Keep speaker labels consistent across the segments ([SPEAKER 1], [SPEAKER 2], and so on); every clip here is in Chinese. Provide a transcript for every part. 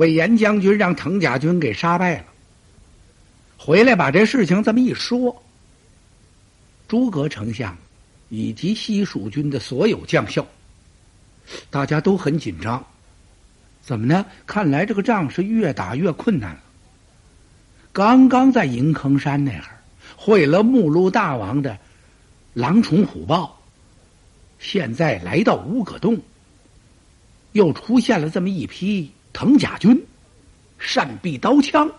[SPEAKER 1] 魏延将军让藤甲军给杀败了，回来把这事情这么一说，诸葛丞相以及西蜀军的所有将校，大家都很紧张。怎么呢？看来这个仗是越打越困难了。刚刚在银坑山那会儿会了目录大王的狼虫虎豹，现在来到乌葛洞，又出现了这么一批藤甲军，善避刀枪，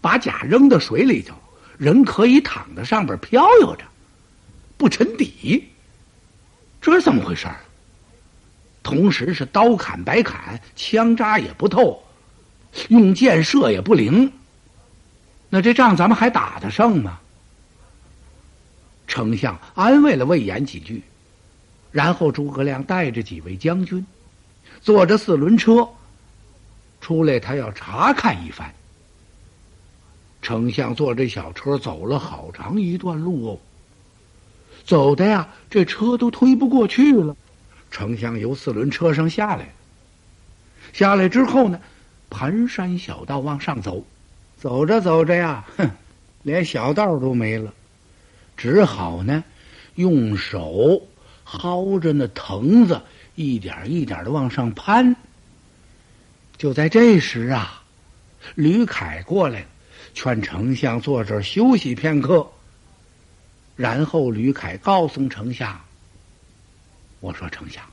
[SPEAKER 1] 把甲扔到水里头，人可以躺在上边飘悠着，不沉底。这是怎么回事儿？同时是刀砍白砍，枪扎也不透，用箭射也不灵。那这仗咱们还打得胜吗？丞相安慰了魏延几句，然后诸葛亮带着几位将军，坐着四轮车出来，他要查看一番。丞相坐这小车走了好长一段路哦，走的呀，这车都推不过去了。丞相由四轮车上下来，下来之后呢，盘山小道往上走。走着走着呀，哼，连小道都没了，只好呢，用手薅着那藤子，一点一点的往上攀。就在这时啊，吕凯过来了，劝丞相坐这儿休息片刻。然后吕凯告诉丞相：“我说丞相，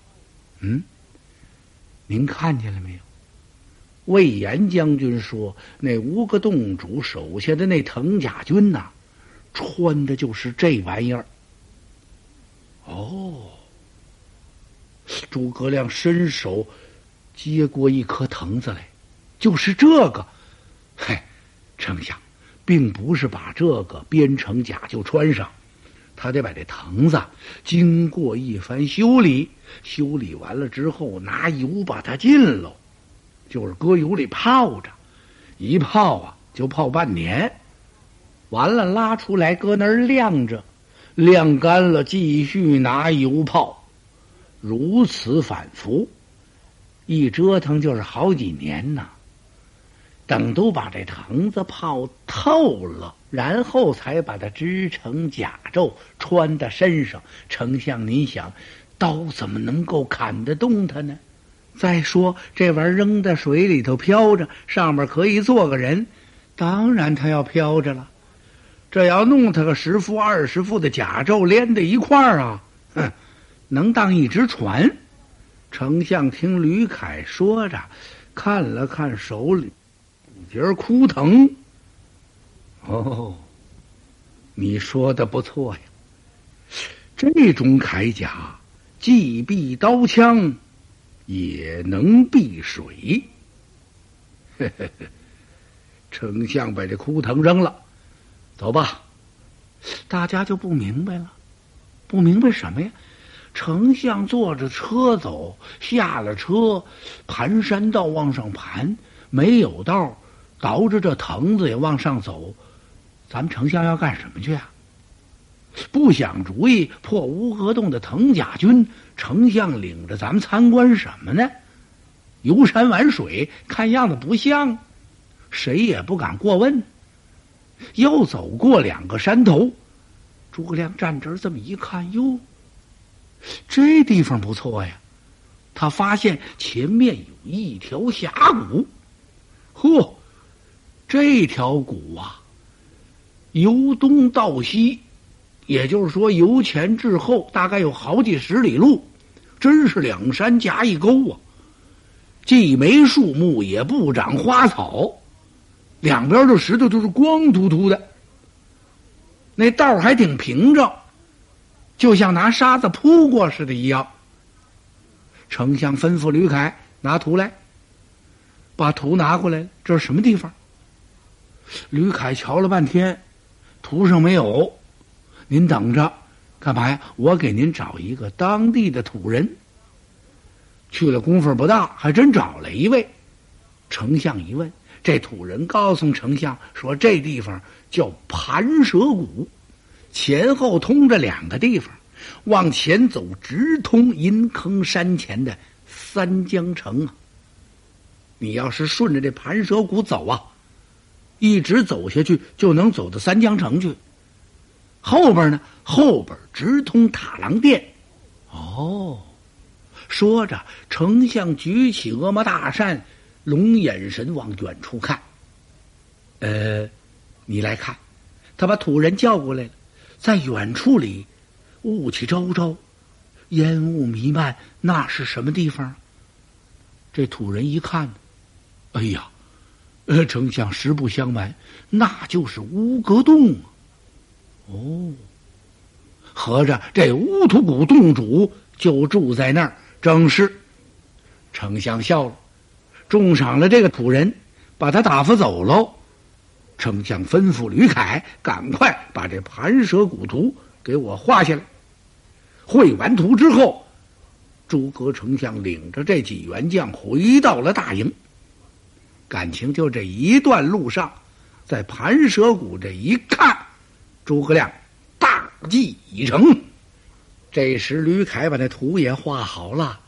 [SPEAKER 1] 嗯，您看见了没有？”魏延将军说：“那乌个洞主手下的那藤甲军呐，穿的就是这玩意儿。”哦，诸葛亮伸手接过一颗藤子来，就是这个。嗨，丞相，并不是把这个编成甲就穿上，他得把这藤子经过一番修理，修理完了之后拿油把它浸喽。就是搁油里泡着，一泡啊就泡半年，完了拉出来搁那儿晾着，晾干了继续拿油泡，如此反复，一折腾就是好几年呐。等都把这藤子泡透了，然后才把它织成甲胄穿在身上。丞相，您想，刀怎么能够砍得动它呢？再说这玩意儿扔在水里头飘着，上面可以坐个人，当然他要飘着了。这要弄他个十副二十副的甲胄连在一块儿啊，哼，能当一只船。丞相听吕凯说着，看了看手里一截枯藤。哦，你说的不错呀，这种铠甲既避刀枪。也能避水。丞相把这枯藤扔了，走吧。大家就不明白了，不明白什么呀？丞相坐着车走，下了车，盘山道往上盘，没有道，倒着这藤子也往上走。咱们丞相要干什么去啊？不想主意破乌合洞的藤甲军。丞相领着咱们参观什么呢？游山玩水，看样子不像，谁也不敢过问。又走过两个山头，诸葛亮站这儿这么一看，哟，这地方不错呀。他发现前面有一条峡谷，呵，这条谷啊，由东到西。也就是说，由前至后大概有好几十里路，真是两山夹一沟啊！既没树木，也不长花草，两边的石头都是光秃秃的。那道还挺平整，就像拿沙子铺过似的一样。丞相吩咐吕凯拿图来，把图拿过来。这是什么地方？吕凯瞧了半天，图上没有。您等着，干嘛呀？我给您找一个当地的土人。去了功夫不大，还真找了一位。丞相一问，这土人告诉丞相说：“这地方叫盘蛇谷，前后通着两个地方，往前走直通银坑山前的三江城啊。”你要是顺着这盘蛇谷走啊，一直走下去就能走到三江城去。后边呢，后边直通塔郎殿。哦，说着，丞相举起鹅毛大扇，龙眼神往远处看。呃，你来看，他把土人叫过来了，在远处里，雾气昭昭，烟雾弥漫，那是什么地方？这土人一看，哎呀，呃，丞相实不相瞒，那就是乌格洞啊。哦，合着这乌土谷洞主就住在那儿，正是。丞相笑了，重赏了这个土人，把他打发走喽。丞相吩咐吕凯，赶快把这盘蛇谷图给我画下来。绘完图之后，诸葛丞相领着这几员将回到了大营。感情就这一段路上，在盘蛇谷这一看，诸葛亮大计已成。这时吕凯把那图也画好了，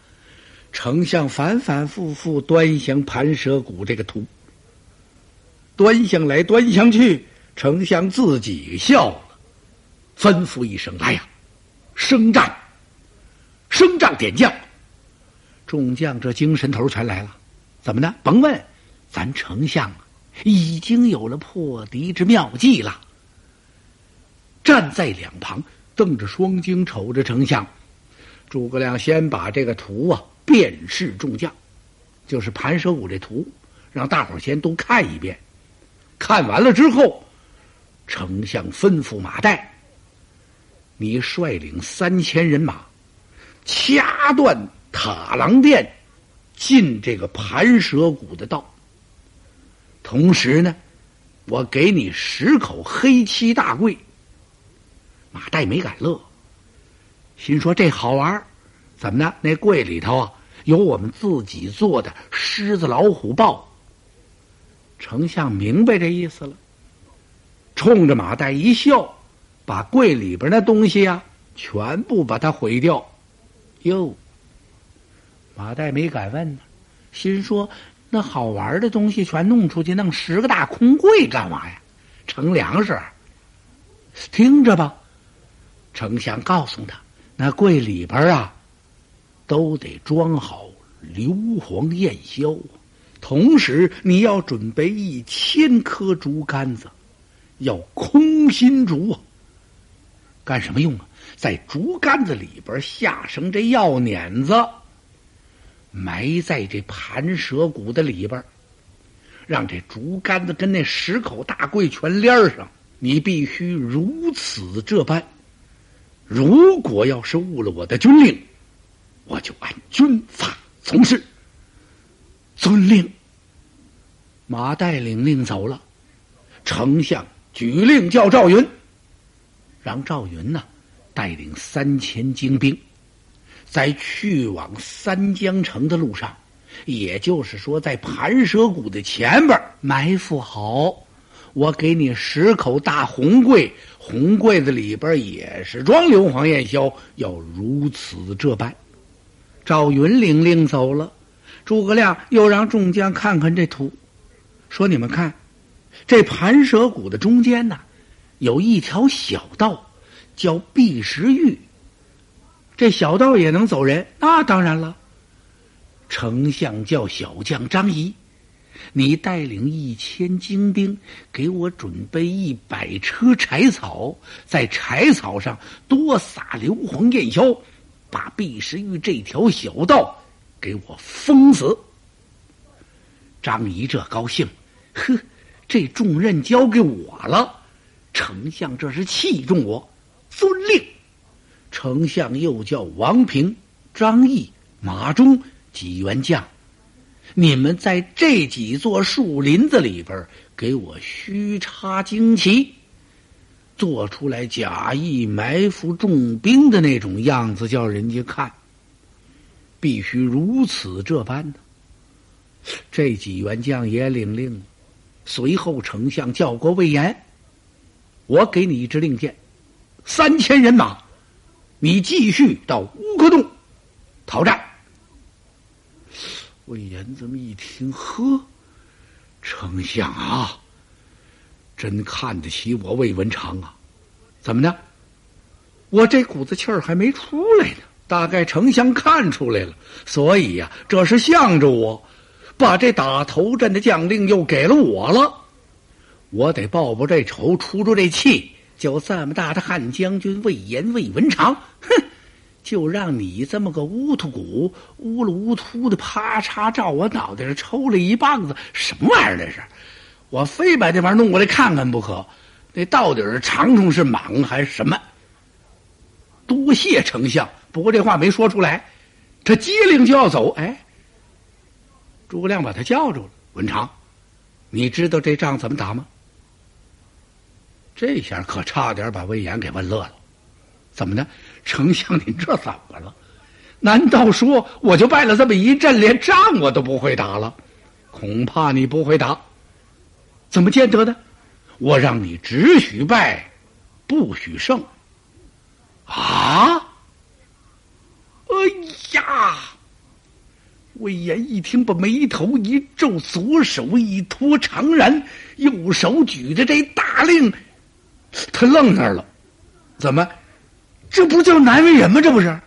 [SPEAKER 1] 丞相反反复复端详盘蛇谷这个图。端详来端详去，丞相自己笑了，吩咐一声：“来呀，升帐！升帐点将！”众将这精神头全来了。怎么的？甭问，咱丞相啊已经有了破敌之妙计了。站在两旁，瞪着双睛瞅着丞相。诸葛亮先把这个图啊辨识众将，就是盘蛇谷这图，让大伙儿先都看一遍。看完了之后，丞相吩咐马岱：“你率领三千人马，掐断塔廊殿进这个盘蛇谷的道。同时呢，我给你十口黑漆大柜。”马岱没敢乐，心说：“这好玩怎么呢？那柜里头啊，有我们自己做的狮子、老虎、豹。”丞相明白这意思了，冲着马岱一笑，把柜里边那东西呀，全部把它毁掉。哟，马岱没敢问呢，心说那好玩的东西全弄出去，弄十个大空柜干嘛呀？盛粮食？听着吧，丞相告诉他，那柜里边啊，都得装好硫磺焰硝。同时，你要准备一千颗竹竿子，要空心竹啊！干什么用啊？在竹竿子里边下上这药碾子，埋在这盘蛇骨的里边，让这竹竿子跟那十口大柜全连上。你必须如此这般。如果要是误了我的军令，我就按军法从事。遵令。马岱领令走了，丞相举令叫赵云，让赵云呐带领三千精兵，在去往三江城的路上，也就是说，在盘蛇谷的前边埋伏好。我给你十口大红柜，红柜子里边也是装硫磺焰硝，要如此这般。赵云领令走了。诸葛亮又让众将看看这图，说：“你们看，这盘蛇谷的中间呢，有一条小道，叫碧石峪。这小道也能走人？那当然了。丞相叫小将张仪，你带领一千精兵，给我准备一百车柴草，在柴草上多撒硫磺焰硝，把碧石峪这条小道。”给我封死！张仪这高兴，呵，这重任交给我了。丞相这是器重我，遵令。丞相又叫王平、张毅、马忠几员将，你们在这几座树林子里边给我虚插旌旗，做出来假意埋伏重兵的那种样子，叫人家看。必须如此这般呢。这几员将也领令。随后，丞相叫过魏延：“我给你一支令箭，三千人马，你继续到乌克洞讨战。”魏延这么一听，呵，丞相啊，真看得起我魏文长啊！怎么的？我这股子气儿还没出来呢，大概丞相看出来了，所以呀，这是向着我，把这打头阵的将令又给了我了。我得报报这仇，出出这气。就这么大的汉将军魏延、魏文长，哼！就让你这么个乌秃骨，乌了乌秃的，啪嚓照我脑袋上抽了一棒子，什么玩意儿这是？我非把这玩意儿弄过来看看不可。那到底是长虫是蟒还是什么？多谢丞相，不过这话没说出来。他机灵就要走，哎，诸葛亮把他叫住了。文长，你知道这仗怎么打吗？这下可差点把魏延给问乐了。怎么的？丞相，您这怎么了？难道说我就败了这么一阵，连仗我都不会打了？恐怕你不会打。怎么见得的？我让你只许败，不许胜。啊！啊！魏延一听，把眉头一皱，左手一托长髯，右手举着这大令，他愣那儿了。怎么？这不叫难为人吗？这不是，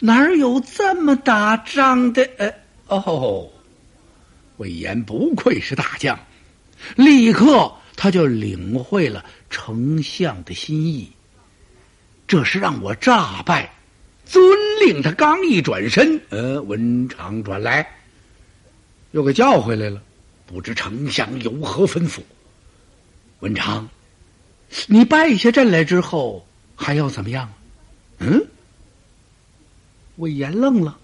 [SPEAKER 1] 哪有这么打仗的？呃，哦，魏延不愧是大将，立刻他就领会了丞相的心意。这是让我诈败，遵令。他刚一转身，呃，文长转来，又给叫回来了。不知丞相有何吩咐？文长，你败下阵来之后还要怎么样？嗯，魏延愣了，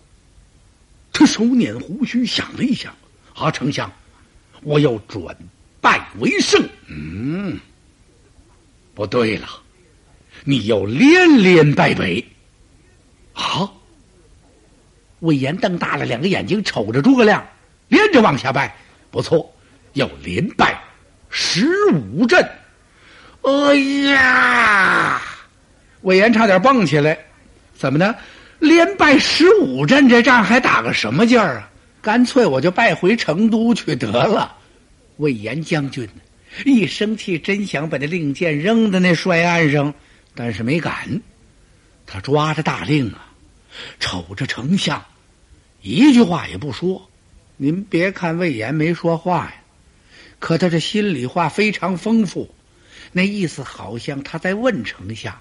[SPEAKER 1] 他手捻胡须，想了一想，啊，丞相，我要转败为胜。嗯，不对了，你要连连败北。好，魏延瞪大了两个眼睛，瞅着诸葛亮，连着往下拜。不错，要连败十五阵。哎呀！魏延差点蹦起来，怎么呢？连败十五阵，这仗还打个什么劲儿啊？干脆我就败回成都去得了。魏延将军一生气，真想把那令箭扔在那帅岸上，但是没敢。他抓着大令啊，瞅着丞相，一句话也不说。您别看魏延没说话呀，可他这心里话非常丰富，那意思好像他在问丞相。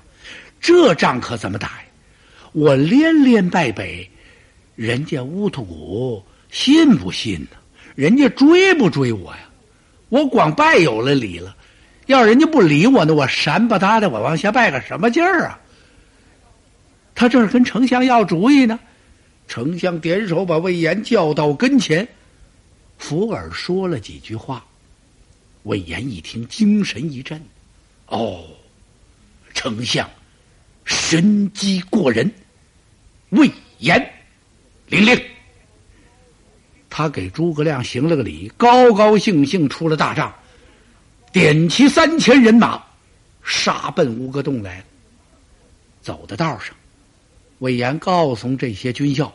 [SPEAKER 1] 这仗可怎么打呀？我连连败北，人家乌秃古信不信呢？人家追不追我呀？我光败有了理了，要人家不理我呢，我闪不搭的，我往下败个什么劲儿啊？他这是跟丞相要主意呢。丞相点手把魏延叫到跟前，福尔说了几句话。魏延一听，精神一振，哦，丞相。神机过人，魏延领令。他给诸葛亮行了个礼，高高兴兴出了大帐，点齐三千人马，杀奔乌戈洞来了。走的道上，魏延告诉这些军校：“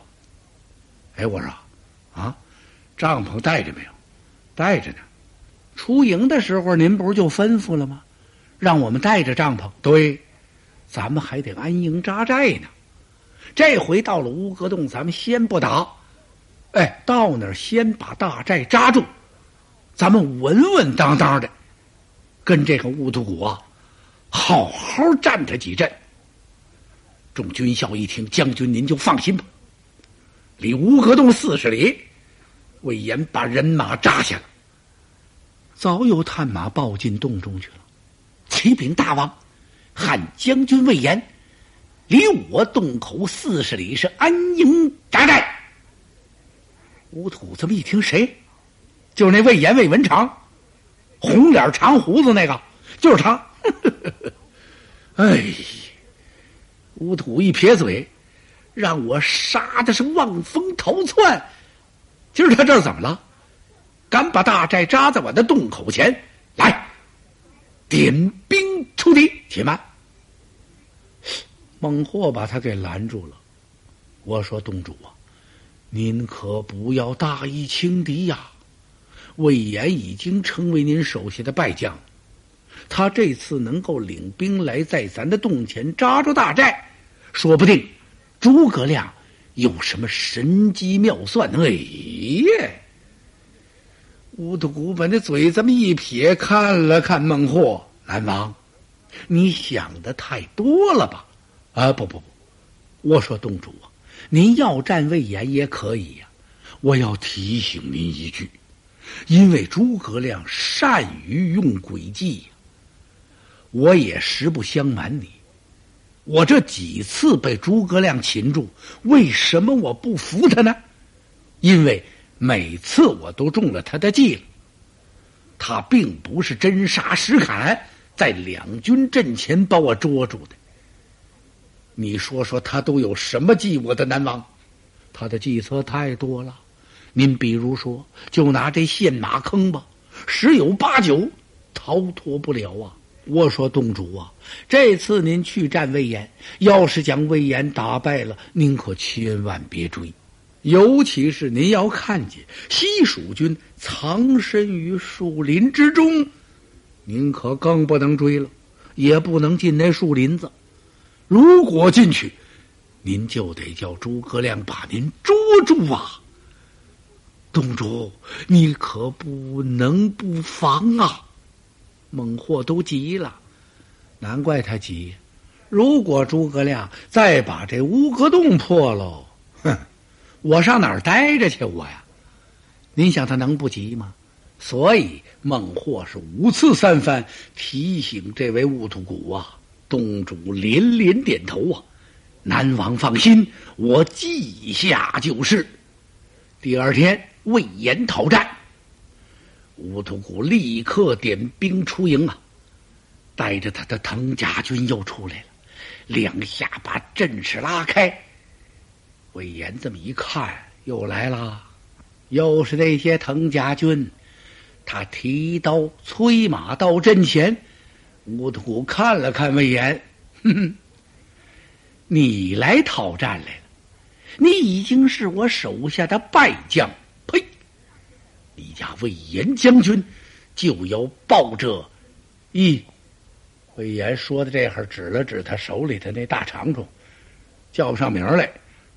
[SPEAKER 1] 哎，我说，啊，帐篷带着没有？带着呢。出营的时候，您不是就吩咐了吗？让我们带着帐篷。对。”咱们还得安营扎寨呢，这回到了乌戈洞，咱们先不打，哎，到那儿先把大寨扎住，咱们稳稳当当的跟这个乌秃古啊，好好战他几阵。众军校一听，将军您就放心吧，离乌戈洞四十里，魏延把人马扎下了，早有探马报进洞中去了，启禀大王。汉将军魏延，离我洞口四十里，是安营扎寨。吴土这么一听，谁？就是那魏延魏文长，红脸长胡子那个，就是他。哎，乌土一撇嘴，让我杀的是望风逃窜。今儿他这怎么了？敢把大寨扎在我的洞口前？来！点兵出敌，且慢！孟获把他给拦住了。我说：“洞主啊，您可不要大意轻敌呀！魏延已经成为您手下的败将，他这次能够领兵来在咱的洞前扎住大寨，说不定诸葛亮有什么神机妙算。哎呀！乌头古本的嘴这么一撇，看了看孟获，南王，你想的太多了吧？啊，不不不，我说东主啊，您要战魏延也可以呀。我要提醒您一句，因为诸葛亮善于用诡计，我也实不相瞒你，我这几次被诸葛亮擒住，为什么我不服他呢？因为。每次我都中了他的计了，他并不是真杀实砍，在两军阵前把我捉住的。你说说他都有什么计？我的南王，他的计策太多了。您比如说，就拿这陷马坑吧，十有八九逃脱不了啊。我说洞主啊，这次您去战魏延，要是将魏延打败了，您可千万别追。尤其是您要看见西蜀军藏身于树林之中，您可更不能追了，也不能进那树林子。如果进去，您就得叫诸葛亮把您捉住啊！洞主，你可不能不防啊！孟获都急了，难怪他急。如果诸葛亮再把这乌阁洞破喽，哼！我上哪儿待着去？我呀，您想他能不急吗？所以孟获是五次三番提醒这位兀突骨啊，东主连连点头啊。南王放心，我记下就是。第二天，魏延讨战，兀突骨立刻点兵出营啊，带着他的藤甲军又出来了，两下把阵势拉开。魏延这么一看，又来了，又是那些藤甲军。他提刀催马到阵前。乌土看了看魏延，哼哼，你来讨战来了，你已经是我手下的败将。你家魏延将军就要报这？一魏延说的这会儿，指了指他手里的那大长虫，叫不上名来。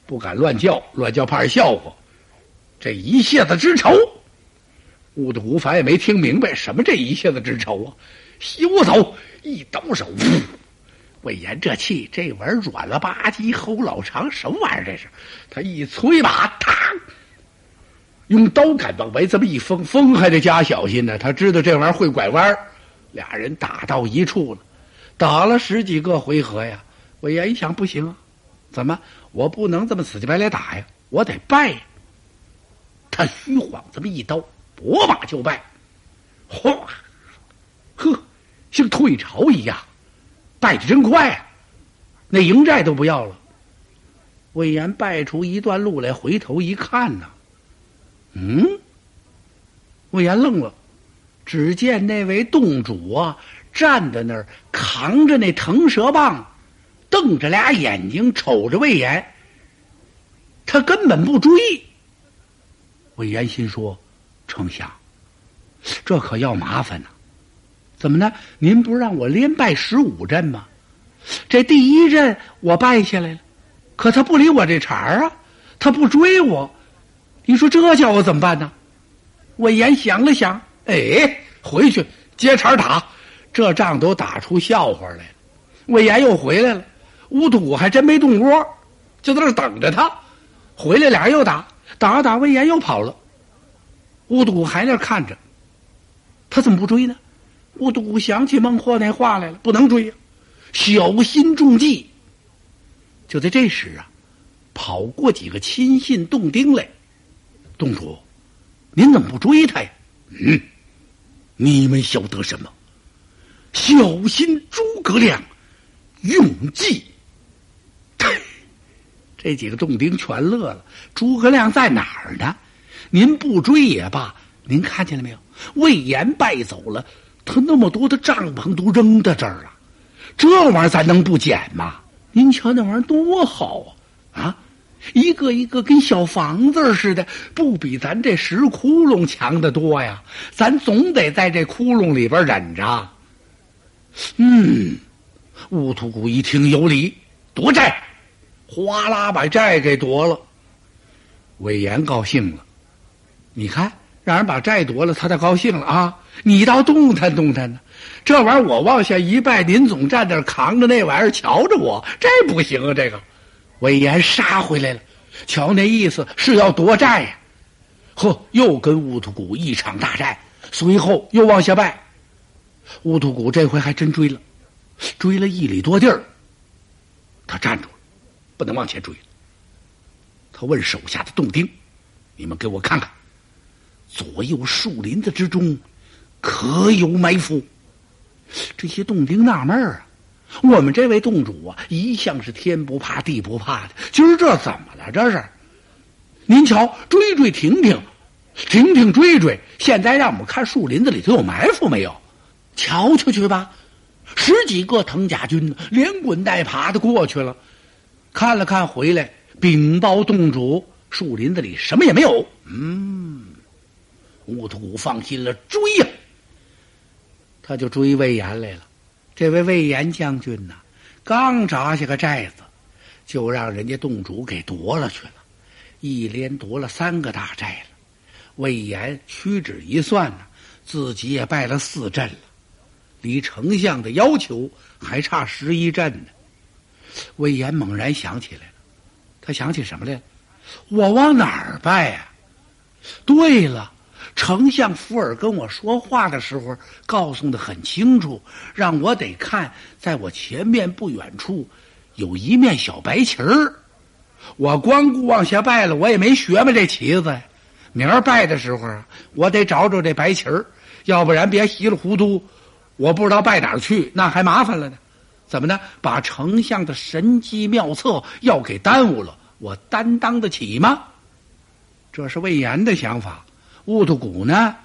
[SPEAKER 1] 不敢乱叫，乱叫怕人笑话。这一下子之仇，兀的吴凡也没听明白什么这一下子之仇啊！休走！一抖手，魏延这气，这玩意儿软了吧唧，齁老长，什么玩意儿这是？他一催马，嘡，用刀杆往外这么一封，封还得加小心呢。他知道这玩意儿会拐弯俩人打到一处了，打了十几个回合呀。魏延一想，不行啊，怎么？我不能这么死乞白赖打呀，我得败。他虚晃这么一刀，拨马就败，哗，呵，像退潮一样，败的真快啊！那营寨都不要了。魏延败出一段路来，回头一看呢，嗯，魏延愣了，只见那位洞主啊，站在那儿，扛着那腾蛇棒。瞪着俩眼睛瞅着魏延，他根本不追。魏延心说：“丞相，这可要麻烦呢。怎么呢？您不是让我连败十五阵吗？这第一阵我败下来了，可他不理我这茬儿啊，他不追我。你说这叫我怎么办呢？”魏延想了想，哎，回去接茬打，这仗都打出笑话来了。魏延又回来了。乌土还真没动窝，就在那等着他回来。俩人又打，打打，魏延又跑了。乌土还那看着，他怎么不追呢？乌土想起孟获那话来了，不能追呀，小心中计。就在这时啊，跑过几个亲信洞丁来。洞主，您怎么不追他呀？嗯，你们晓得什么？小心诸葛亮用计。这几个洞丁全乐了。诸葛亮在哪儿呢？您不追也罢。您看见了没有？魏延败走了，他那么多的帐篷都扔在这儿了，这玩意儿咱能不捡吗？您瞧那玩意儿多好啊！啊，一个一个跟小房子似的，不比咱这石窟窿强得多呀！咱总得在这窟窿里边忍着。嗯，乌图古一听有理，夺寨，哗啦把寨给夺了。魏延高兴了，你看，让人把债夺了，他倒高兴了啊！你倒动弹动弹呢，这玩意儿我往下一拜，您总站那扛着那玩意儿瞧着我，这不行啊！这个。魏延杀回来了，瞧那意思是要夺寨呀！呵，又跟乌图古一场大战，随后又往下败。乌图古这回还真追了，追了一里多地儿，他站住了，不能往前追了。他问手下的洞丁：“你们给我看看，左右树林子之中可有埋伏？”这些洞丁纳闷儿啊。我们这位洞主啊，一向是天不怕地不怕的，今儿这怎么了？这是？您瞧，追追停停，停停追追，现在让我们看树林子里头有埋伏没有？瞧瞧去吧！十几个藤甲军连滚带爬的过去了，看了看回来，禀报洞主，树林子里什么也没有。嗯，乌土古放心了，追呀！他就追魏延来了。这位魏延将军呐，刚扎下个寨子，就让人家洞主给夺了去了，一连夺了三个大寨了。魏延屈指一算呢，自己也败了四阵了，离丞相的要求还差十一阵呢。魏延猛然想起来了，他想起什么来了？我往哪儿败呀？对了。丞相福尔跟我说话的时候，告诉的很清楚，让我得看，在我前面不远处，有一面小白旗儿。我光顾往下拜了，我也没学嘛这旗子。明儿拜的时候啊，我得找找这白旗儿，要不然别稀里糊涂，我不知道拜哪儿去，那还麻烦了呢。怎么呢？把丞相的神机妙策要给耽误了，我担当得起吗？这是魏延的想法。乌头谷呢，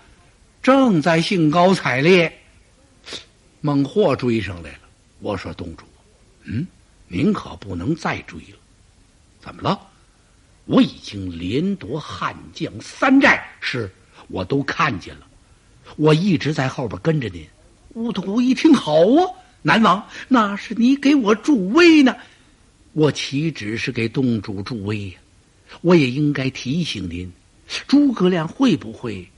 [SPEAKER 1] 正在兴高采烈。孟获追上来了。我说：“洞主，嗯，您可不能再追了。怎么了？我已经连夺汉将三寨，是我都看见了。我一直在后边跟着您。”乌头谷一听，好啊，南王，那是你给我助威呢。我岂止是给洞主助威呀？我也应该提醒您。诸葛亮会不会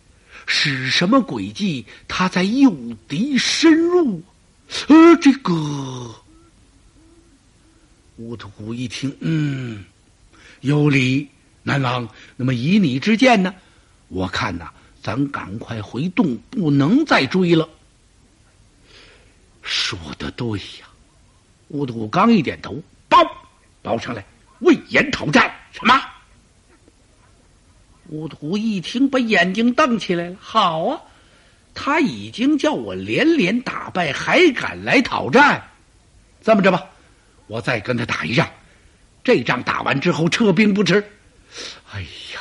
[SPEAKER 1] 使什么诡计？他在诱敌深入。呃，这个乌头古一听，嗯，有理。南王，那么以你之见呢？我看呐，咱赶快回洞，不能再追了。说的对呀。乌头古刚一点头，报报上来，魏延讨战。什么？乌土一听，把眼睛瞪起来了。好啊，他已经叫我连连打败，还敢来讨战？这么着吧，我再跟他打一仗。这仗打完之后撤兵不迟。哎呀，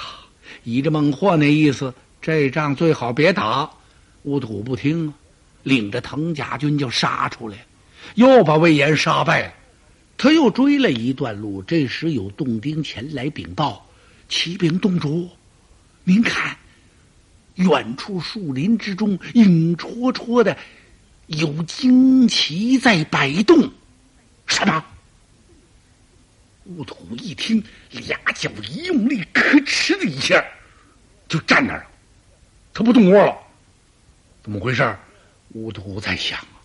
[SPEAKER 1] 依着孟获那意思，这仗最好别打。乌土不听，领着藤甲军就杀出来，又把魏延杀败了。他又追了一段路，这时有洞丁前来禀报：启禀洞主。您看，远处树林之中，影绰绰的，有旌旗在摆动。什么？乌土一听，俩脚一用力，咯哧的一下，就站那儿了。他不动窝了。怎么回事？乌土在想啊。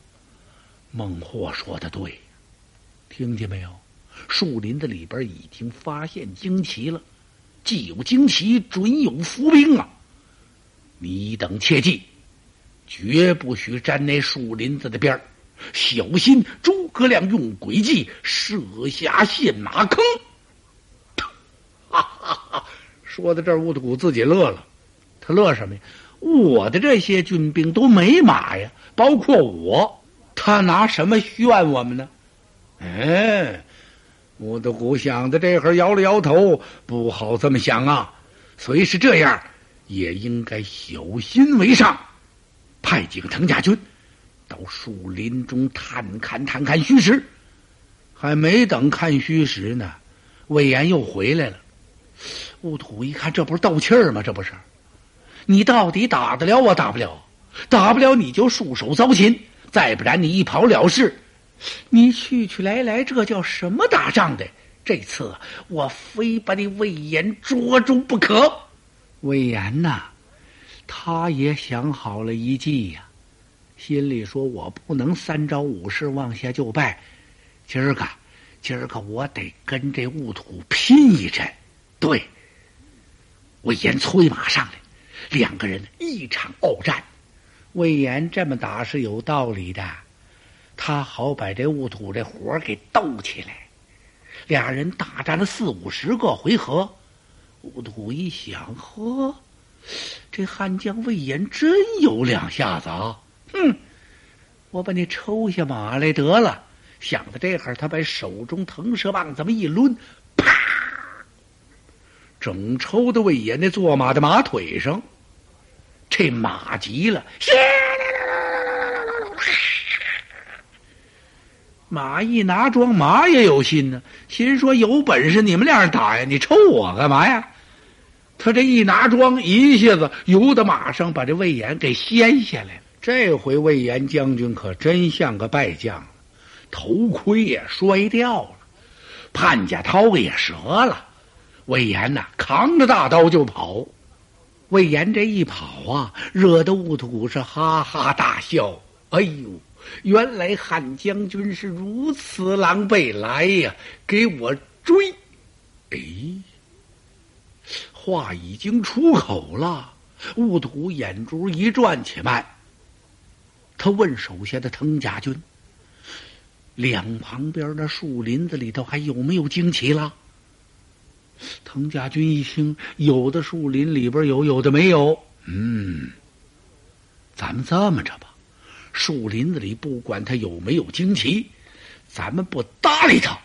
[SPEAKER 1] 孟获说的对，听见没有？树林子里边已经发现旌旗了。既有旌旗，准有伏兵啊！你等切记，绝不许沾那树林子的边儿，小心诸葛亮用诡计设下陷马坑。哈哈哈！说到这儿，乌德古自己乐了。他乐什么呀？我的这些军兵都没马呀，包括我，他拿什么炫我们呢？哎。乌德古想的这会儿摇了摇头，不好这么想啊！虽是这样，也应该小心为上，派几个藤甲军到树林中探看探看虚实。还没等看虚实呢，魏延又回来了。兀土一看，这不是斗气儿吗？这不是？你到底打得了我打不了？打不了你就束手遭擒，再不然你一跑了事。你去去来来，这叫什么打仗的？这次我非把你魏延捉住不可。魏延呐，他也想好了一计呀，心里说：我不能三招五式往下就败，今儿个，今儿个我得跟这兀土拼一阵。对，魏延催马上来，两个人一场鏖战。魏延这么打是有道理的，他好把这兀土这火给斗起来。俩人大战了四五十个回合，兀土一想，呵，这汉将魏延真有两下子啊！哼，我把你抽下马来得了。想到这会儿，他把手中腾蛇棒这么一抡，啪，整抽到魏延那坐马的马腿上。这马急了，马一拿桩，马也有心呢，心说有本事你们俩人打呀，你抽我干嘛呀？他这一拿桩，一下子由得马上，把这魏延给掀下来了。这回魏延将军可真像个败将，头盔也摔掉了，潘家刀也折了。魏延呐，扛着大刀就跑。魏延这一跑啊，惹得兀土是哈哈大笑。哎呦，原来汉将军是如此狼狈来呀，给我追！哎，话已经出口了，兀土眼珠一转，且慢。他问手下的藤甲军：“两旁边的树林子里头还有没有旌旗了？”藤家军一听，有的树林里边有，有的没有。嗯，咱们这么着吧，树林子里不管他有没有旌旗，咱们不搭理他。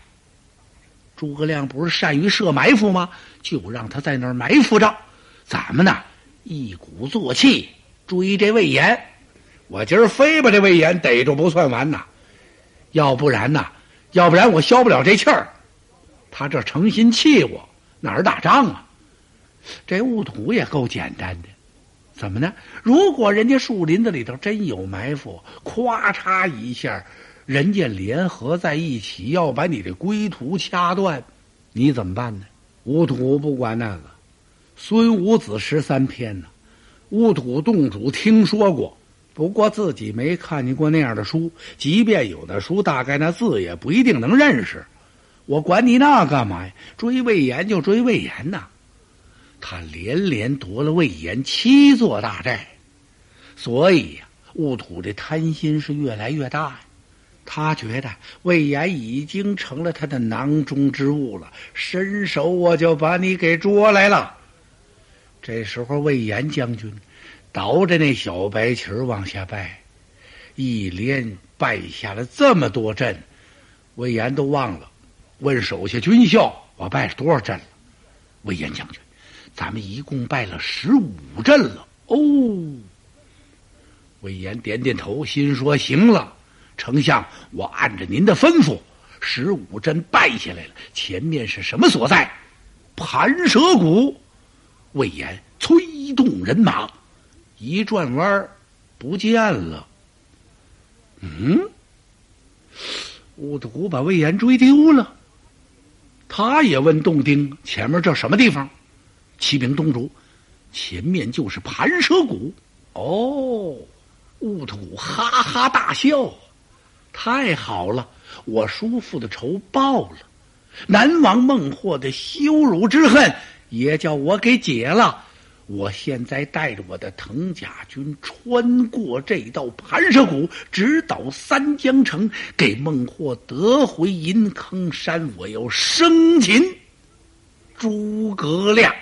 [SPEAKER 1] 诸葛亮不是善于设埋伏吗？就让他在那儿埋伏着，咱们呢一鼓作气追这魏延。我今儿非把这魏延逮住不算完呐，要不然呐，要不然我消不了这气儿。他这诚心气我。哪儿打仗啊？这兀土也够简单的，怎么呢？如果人家树林子里头真有埋伏，咵嚓一下，人家联合在一起要把你的归途掐断，你怎么办呢？乌土不管那个，孙武子十三篇呢，乌土洞主听说过，不过自己没看见过那样的书，即便有的书，大概那字也不一定能认识。我管你那干嘛呀？追魏延就追魏延呐！他连连夺了魏延七座大寨，所以呀，兀土的贪心是越来越大呀。他觉得魏延已经成了他的囊中之物了，伸手我就把你给捉来了。这时候，魏延将军倒着那小白旗往下拜，一连拜下了这么多阵，魏延都忘了。问手下军校，我拜了多少阵了？魏延将军，咱们一共败了十五阵了。哦，魏延点点头，心说：“行了，丞相，我按着您的吩咐，十五阵败下来了。前面是什么所在？盘蛇谷。”魏延催动人马，一转弯儿不见了。嗯，兀土把魏延追丢了。他也问洞丁：“前面这什么地方？”启禀东主：“前面就是盘蛇谷。”哦，兀土哈哈大笑：“太好了，我叔父的仇报了，南王孟获的羞辱之恨也叫我给解了。”我现在带着我的藤甲军穿过这道盘蛇谷，直捣三江城，给孟获得回银坑山。我要生擒诸葛亮。